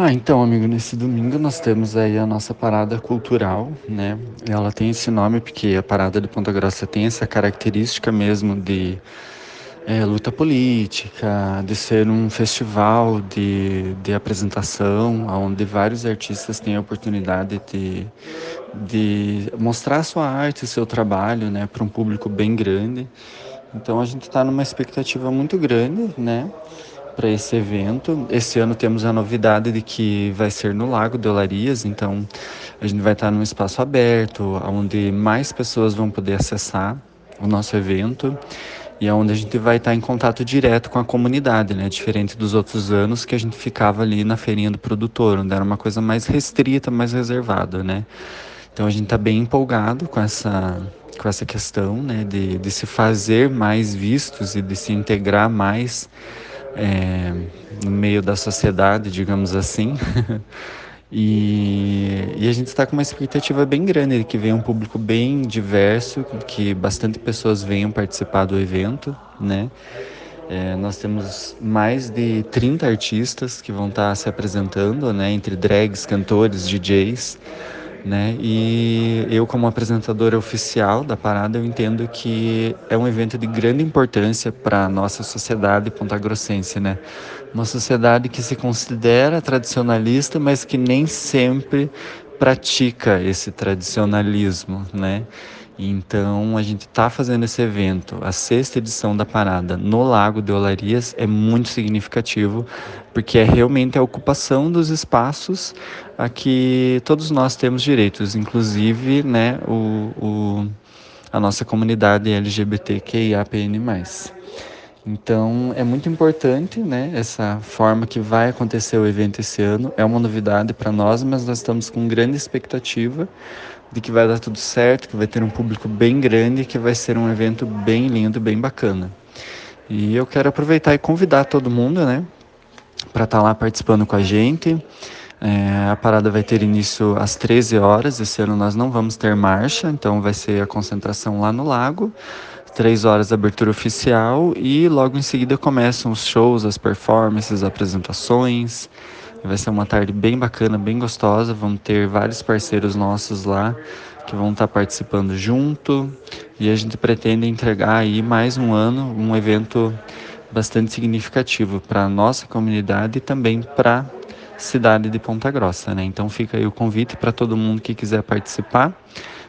Ah, então, amigo, nesse domingo nós temos aí a nossa parada cultural, né? Ela tem esse nome porque a parada de Ponta Grossa tem essa característica mesmo de é, luta política, de ser um festival de, de apresentação, onde vários artistas têm a oportunidade de, de mostrar sua arte, seu trabalho, né, para um público bem grande. Então a gente está numa expectativa muito grande, né? Para esse evento. Esse ano temos a novidade de que vai ser no Lago de Olarias, então a gente vai estar num espaço aberto, onde mais pessoas vão poder acessar o nosso evento e é onde a gente vai estar em contato direto com a comunidade, né? Diferente dos outros anos que a gente ficava ali na feirinha do produtor, onde era uma coisa mais restrita, mais reservada, né? Então a gente está bem empolgado com essa com essa questão, né? De, de se fazer mais vistos e de se integrar mais é, no meio da sociedade, digamos assim. e, e, a gente está com uma expectativa bem grande de que venha um público bem diverso, que bastante pessoas venham participar do evento, né? É, nós temos mais de 30 artistas que vão estar tá se apresentando, né? Entre drags, cantores, DJs né? E eu como apresentadora oficial da parada, eu entendo que é um evento de grande importância para a nossa sociedade pontagrossense, né? Uma sociedade que se considera tradicionalista, mas que nem sempre pratica esse tradicionalismo, né? Então a gente está fazendo esse evento, a sexta edição da parada no Lago de Olarias é muito significativo, porque é realmente a ocupação dos espaços a que todos nós temos direitos, inclusive né, o, o a nossa comunidade LGBTQIAPN+. Então é muito importante, né, essa forma que vai acontecer o evento esse ano. É uma novidade para nós, mas nós estamos com grande expectativa de que vai dar tudo certo, que vai ter um público bem grande, que vai ser um evento bem lindo, bem bacana. E eu quero aproveitar e convidar todo mundo, né, para estar tá lá participando com a gente. É, a parada vai ter início às 13 horas. Esse ano nós não vamos ter marcha, então vai ser a concentração lá no lago três horas de abertura oficial e logo em seguida começam os shows, as performances, as apresentações. Vai ser uma tarde bem bacana, bem gostosa. Vamos ter vários parceiros nossos lá que vão estar participando junto e a gente pretende entregar aí mais um ano um evento bastante significativo para a nossa comunidade e também para a cidade de Ponta Grossa, né? Então fica aí o convite para todo mundo que quiser participar.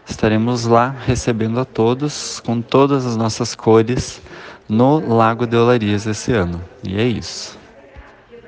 Estaremos lá recebendo a todos com todas as nossas cores no Lago de Olarias esse ano. E é isso.